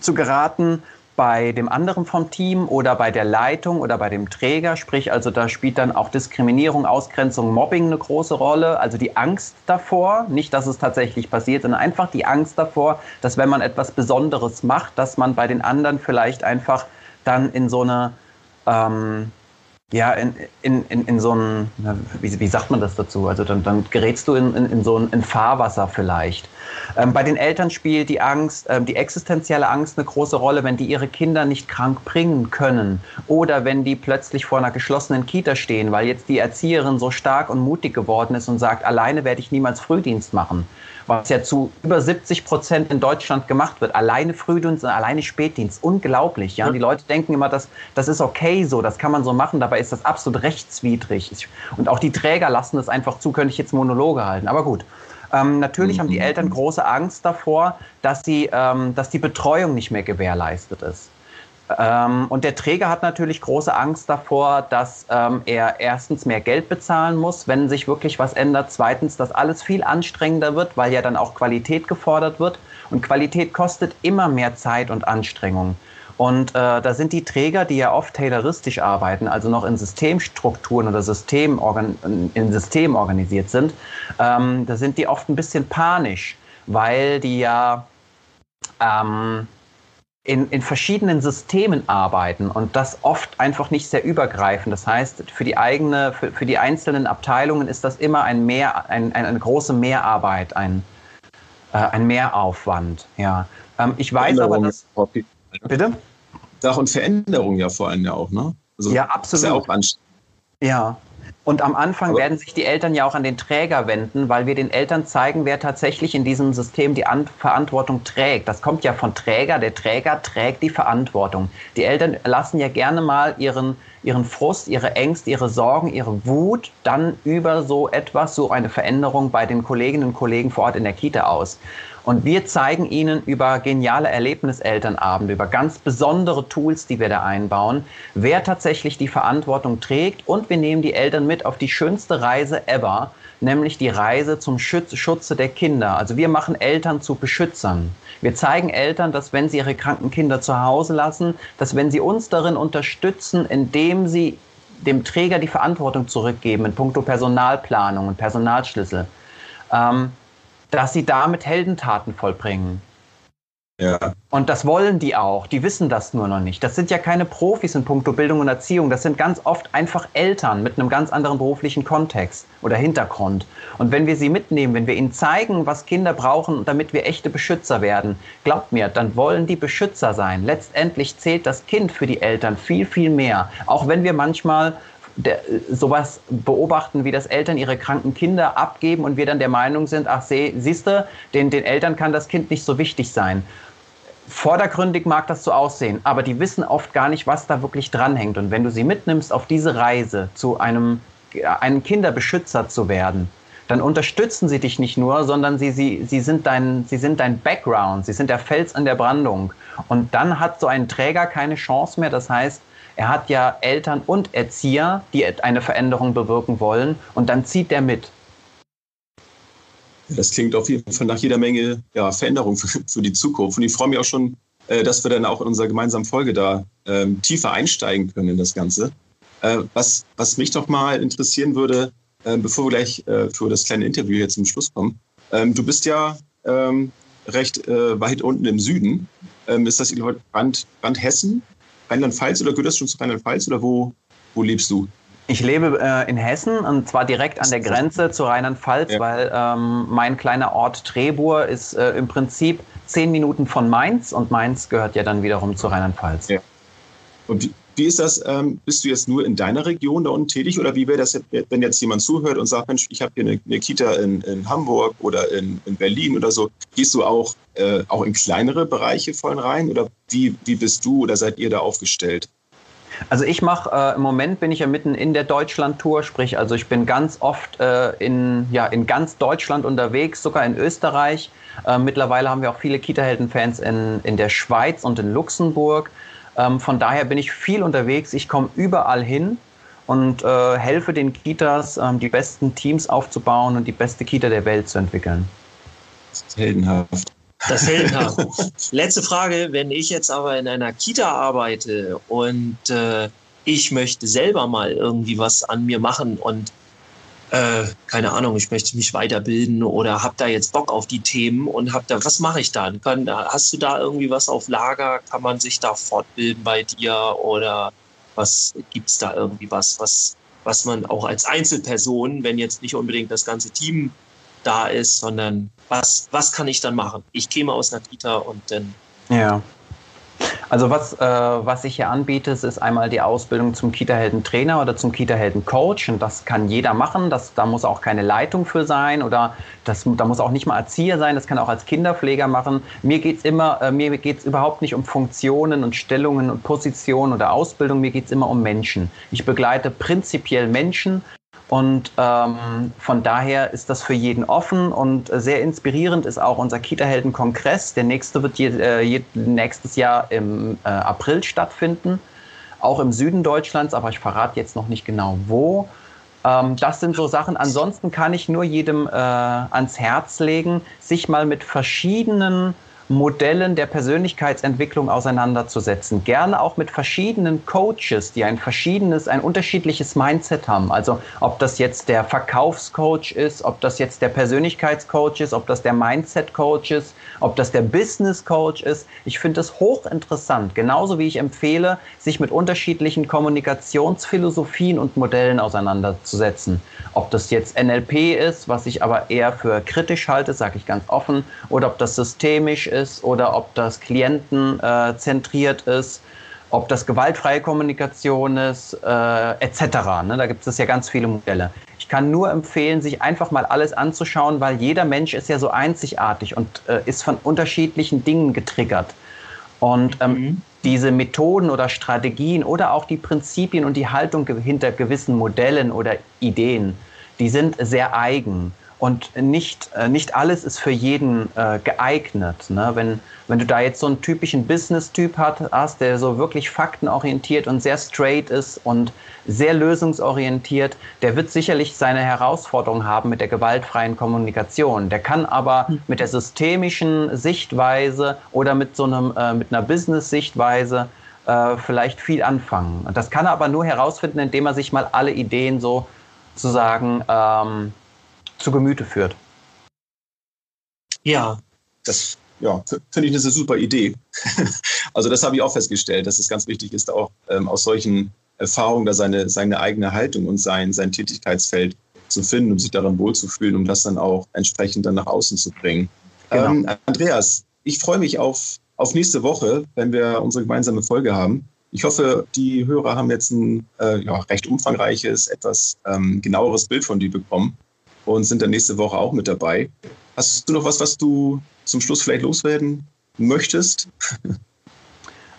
zu geraten bei dem anderen vom Team oder bei der Leitung oder bei dem Träger. Sprich, also da spielt dann auch Diskriminierung, Ausgrenzung, Mobbing eine große Rolle. Also die Angst davor, nicht, dass es tatsächlich passiert, sondern einfach die Angst davor, dass wenn man etwas Besonderes macht, dass man bei den anderen vielleicht einfach dann in so eine, ähm, ja, in, in, in, in so ein, wie, wie sagt man das dazu? Also dann, dann gerätst du in, in, in so ein in Fahrwasser vielleicht. Ähm, bei den Eltern spielt die Angst, ähm, die existenzielle Angst eine große Rolle, wenn die ihre Kinder nicht krank bringen können oder wenn die plötzlich vor einer geschlossenen Kita stehen, weil jetzt die Erzieherin so stark und mutig geworden ist und sagt, alleine werde ich niemals Frühdienst machen was ja zu über 70 Prozent in Deutschland gemacht wird. Alleine Frühdienst und alleine Spätdienst. Unglaublich. Ja? ja. Die Leute denken immer, dass, das ist okay so, das kann man so machen. Dabei ist das absolut rechtswidrig. Und auch die Träger lassen es einfach zu, könnte ich jetzt Monologe halten. Aber gut. Ähm, natürlich mhm. haben die mhm. Eltern große Angst davor, dass, sie, ähm, dass die Betreuung nicht mehr gewährleistet ist. Ähm, und der Träger hat natürlich große Angst davor, dass ähm, er erstens mehr Geld bezahlen muss, wenn sich wirklich was ändert. Zweitens, dass alles viel anstrengender wird, weil ja dann auch Qualität gefordert wird. Und Qualität kostet immer mehr Zeit und Anstrengung. Und äh, da sind die Träger, die ja oft tayloristisch arbeiten, also noch in Systemstrukturen oder System in System organisiert sind, ähm, da sind die oft ein bisschen panisch, weil die ja ähm, in, in verschiedenen Systemen arbeiten und das oft einfach nicht sehr übergreifend. Das heißt, für die eigene, für, für die einzelnen Abteilungen ist das immer ein mehr, ein, ein, eine große Mehrarbeit, ein, äh, ein Mehraufwand. Ja. Ähm, ich weiß aber, dass. Bitte? Sach- und Veränderung ja vor allem ja auch, ne? Also, ja, absolut. Ist ja auch anstrengend. Ja, und am Anfang Aber werden sich die Eltern ja auch an den Träger wenden, weil wir den Eltern zeigen, wer tatsächlich in diesem System die an Verantwortung trägt. Das kommt ja von Träger. Der Träger trägt die Verantwortung. Die Eltern lassen ja gerne mal ihren, ihren Frust, ihre Ängste, ihre Sorgen, ihre Wut dann über so etwas, so eine Veränderung bei den Kolleginnen und Kollegen vor Ort in der Kita aus. Und wir zeigen Ihnen über geniale Erlebniselternabende, über ganz besondere Tools, die wir da einbauen, wer tatsächlich die Verantwortung trägt. Und wir nehmen die Eltern mit auf die schönste Reise ever, nämlich die Reise zum Schutz, Schutze der Kinder. Also wir machen Eltern zu Beschützern. Wir zeigen Eltern, dass wenn sie ihre kranken Kinder zu Hause lassen, dass wenn sie uns darin unterstützen, indem sie dem Träger die Verantwortung zurückgeben in puncto Personalplanung und Personalschlüssel, ähm, dass sie damit Heldentaten vollbringen. Ja. Und das wollen die auch. Die wissen das nur noch nicht. Das sind ja keine Profis in puncto Bildung und Erziehung. Das sind ganz oft einfach Eltern mit einem ganz anderen beruflichen Kontext oder Hintergrund. Und wenn wir sie mitnehmen, wenn wir ihnen zeigen, was Kinder brauchen, damit wir echte Beschützer werden, glaubt mir, dann wollen die Beschützer sein. Letztendlich zählt das Kind für die Eltern viel, viel mehr. Auch wenn wir manchmal der, sowas beobachten, wie das Eltern ihre kranken Kinder abgeben und wir dann der Meinung sind, ach seh, siehste, den, den Eltern kann das Kind nicht so wichtig sein. Vordergründig mag das so aussehen, aber die wissen oft gar nicht, was da wirklich dranhängt. Und wenn du sie mitnimmst auf diese Reise, zu einem, einem Kinderbeschützer zu werden, dann unterstützen sie dich nicht nur, sondern sie, sie, sie, sind dein, sie sind dein Background, sie sind der Fels an der Brandung. Und dann hat so ein Träger keine Chance mehr. Das heißt, Er hat ja Eltern und Erzieher, die eine Veränderung bewirken wollen und dann zieht der mit. Das klingt auf jeden Fall nach jeder Menge ja, Veränderung für, für die Zukunft. Und ich freue mich auch schon, äh, dass wir dann auch in unserer gemeinsamen Folge da ähm, tiefer einsteigen können in das Ganze. Äh, was, was mich doch mal interessieren würde, äh, bevor wir gleich äh, für das kleine Interview jetzt zum Schluss kommen. Ähm, du bist ja ähm, recht äh, weit unten im Süden. Ähm, ist das Rand, Rand Hessen, Rheinland-Pfalz oder gehört das schon zu Rheinland-Pfalz oder wo, wo lebst du? Ich lebe äh, in Hessen und zwar direkt an der Grenze zu Rheinland-Pfalz, ja. weil ähm, mein kleiner Ort Trebur ist äh, im Prinzip zehn Minuten von Mainz und Mainz gehört ja dann wiederum zu Rheinland-Pfalz. Ja. Und wie, ist das? Ähm, bist du jetzt nur in deiner Region da unten tätig oder wie wäre das, wenn jetzt jemand zuhört und sagt, Mensch, ich habe hier eine, eine, Kita in, in Hamburg oder in, in, Berlin oder so? Gehst du auch, äh, auch in kleinere Bereiche voll rein oder wie, wie bist du oder seid ihr da aufgestellt? Also ich mache äh, im Moment bin ich ja mitten in der Deutschland-Tour, sprich also ich bin ganz oft äh, in, ja, in ganz Deutschland unterwegs, sogar in Österreich. Äh, mittlerweile haben wir auch viele Kita-Helden-Fans in, in der Schweiz und in Luxemburg. Ähm, von daher bin ich viel unterwegs, ich komme überall hin und äh, helfe den Kitas, ähm, die besten Teams aufzubauen und die beste Kita der Welt zu entwickeln. Heldenhaft. Das heldenhaft. Letzte Frage, wenn ich jetzt aber in einer Kita arbeite und äh, ich möchte selber mal irgendwie was an mir machen und äh, keine Ahnung, ich möchte mich weiterbilden oder habe da jetzt Bock auf die Themen und habe da, was mache ich dann? Kann, hast du da irgendwie was auf Lager? Kann man sich da fortbilden bei dir oder was gibt es da irgendwie was, was, was man auch als Einzelperson, wenn jetzt nicht unbedingt das ganze Team da ist, sondern was, was kann ich dann machen? Ich käme aus einer Kita und dann. Ja. Also was, äh, was ich hier anbiete, ist einmal die Ausbildung zum Kita-Helden-Trainer oder zum Kita-Helden-Coach. Und das kann jeder machen. Das, da muss auch keine Leitung für sein oder das, da muss auch nicht mal Erzieher sein. Das kann auch als Kinderpfleger machen. Mir geht es immer, äh, mir geht's überhaupt nicht um Funktionen und Stellungen und Positionen oder Ausbildung. Mir geht es immer um Menschen. Ich begleite prinzipiell Menschen und ähm, von daher ist das für jeden offen und sehr inspirierend ist auch unser Kita-Helden-Kongress. Der nächste wird je, äh, je, nächstes Jahr im äh, April stattfinden, auch im Süden Deutschlands, aber ich verrate jetzt noch nicht genau wo. Ähm, das sind so Sachen. Ansonsten kann ich nur jedem äh, ans Herz legen, sich mal mit verschiedenen Modellen der Persönlichkeitsentwicklung auseinanderzusetzen. Gerne auch mit verschiedenen Coaches, die ein verschiedenes, ein unterschiedliches Mindset haben. Also ob das jetzt der Verkaufscoach ist, ob das jetzt der Persönlichkeitscoach ist, ob das der Mindset-Coach ist, ob das der Business-Coach ist. Ich finde es hochinteressant, genauso wie ich empfehle, sich mit unterschiedlichen Kommunikationsphilosophien und Modellen auseinanderzusetzen. Ob das jetzt NLP ist, was ich aber eher für kritisch halte, sage ich ganz offen, oder ob das systemisch ist, ist oder ob das klientenzentriert äh, ist, ob das gewaltfreie Kommunikation ist, äh, etc. Ne? Da gibt es ja ganz viele Modelle. Ich kann nur empfehlen, sich einfach mal alles anzuschauen, weil jeder Mensch ist ja so einzigartig und äh, ist von unterschiedlichen Dingen getriggert. Und ähm, mhm. diese Methoden oder Strategien oder auch die Prinzipien und die Haltung hinter gewissen Modellen oder Ideen, die sind sehr eigen. Und nicht, äh, nicht alles ist für jeden äh, geeignet. Ne? Wenn, wenn du da jetzt so einen typischen Business-Typ hast, der so wirklich faktenorientiert und sehr straight ist und sehr lösungsorientiert, der wird sicherlich seine Herausforderungen haben mit der gewaltfreien Kommunikation. Der kann aber hm. mit der systemischen Sichtweise oder mit so einem, äh, mit einer Business-Sichtweise äh, vielleicht viel anfangen. Das kann er aber nur herausfinden, indem er sich mal alle Ideen so sozusagen ähm, zu Gemüte führt. Ja. Das ja, finde ich eine super Idee. also das habe ich auch festgestellt, dass es ganz wichtig ist, auch ähm, aus solchen Erfahrungen da seine, seine eigene Haltung und sein, sein Tätigkeitsfeld zu finden, um sich daran wohlzufühlen, um das dann auch entsprechend dann nach außen zu bringen. Genau. Ähm, Andreas, ich freue mich auf, auf nächste Woche, wenn wir unsere gemeinsame Folge haben. Ich hoffe, die Hörer haben jetzt ein äh, ja, recht umfangreiches, etwas ähm, genaueres Bild von dir bekommen und sind dann nächste Woche auch mit dabei. Hast du noch was, was du zum Schluss vielleicht loswerden möchtest?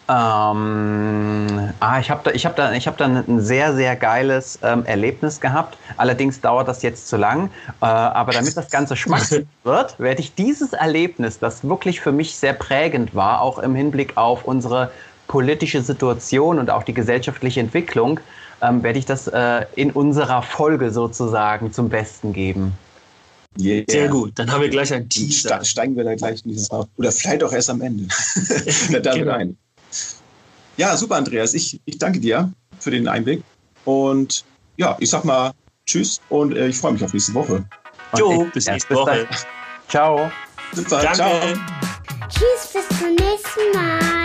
Ähm, ah, ich habe da, hab da, hab da ein sehr, sehr geiles ähm, Erlebnis gehabt. Allerdings dauert das jetzt zu lang. Äh, aber damit das Ganze schmackhaft wird, werde ich dieses Erlebnis, das wirklich für mich sehr prägend war, auch im Hinblick auf unsere politische Situation und auch die gesellschaftliche Entwicklung, ähm, werde ich das äh, in unserer Folge sozusagen zum Besten geben. Yeah. Sehr gut, dann haben wir gleich ein Teaser. Steigen wir da gleich in dieses Oder vielleicht auch erst am Ende. damit genau. ein. Ja, super, Andreas. Ich, ich danke dir für den Einblick. Und ja, ich sag mal Tschüss und äh, ich freue mich auf nächste Woche. Jo, bis nächste Woche. Ciao. Super, Danke. ciao. Tschüss, bis zum nächsten Mal.